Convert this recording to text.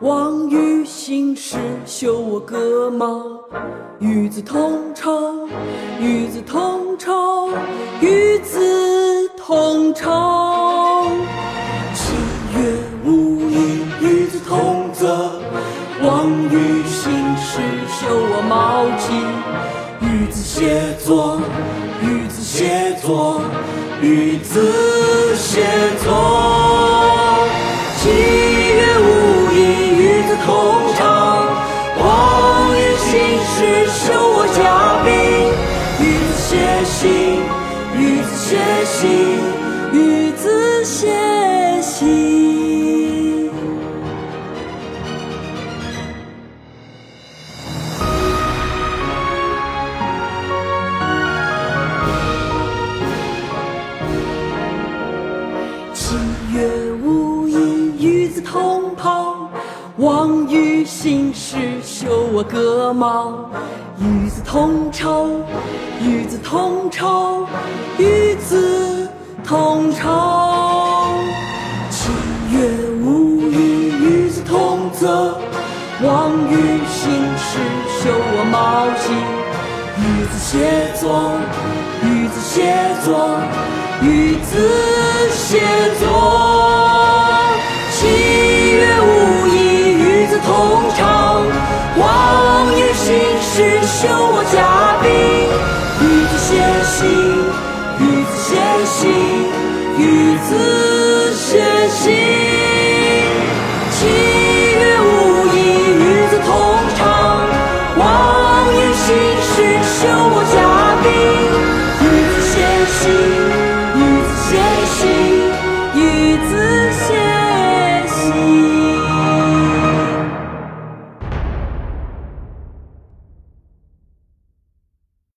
望与心事，修我戈矛。与子同朝，与子同朝，与子同朝。七月无衣，与子同泽。望与心事，修我毛巾。与子偕作，与子偕作，与子偕作。心事，修我甲兵。与子偕行，与子偕行，与子偕行。七月无衣，与子同袍。望与心事，修我戈矛。与子同仇，与子同仇，与子同仇。七月无衣，与子同泽。望与心事，修我毛巾。与子协作，与子协作，与子协作。嘉宾。与子偕行，与子偕行，与子偕行。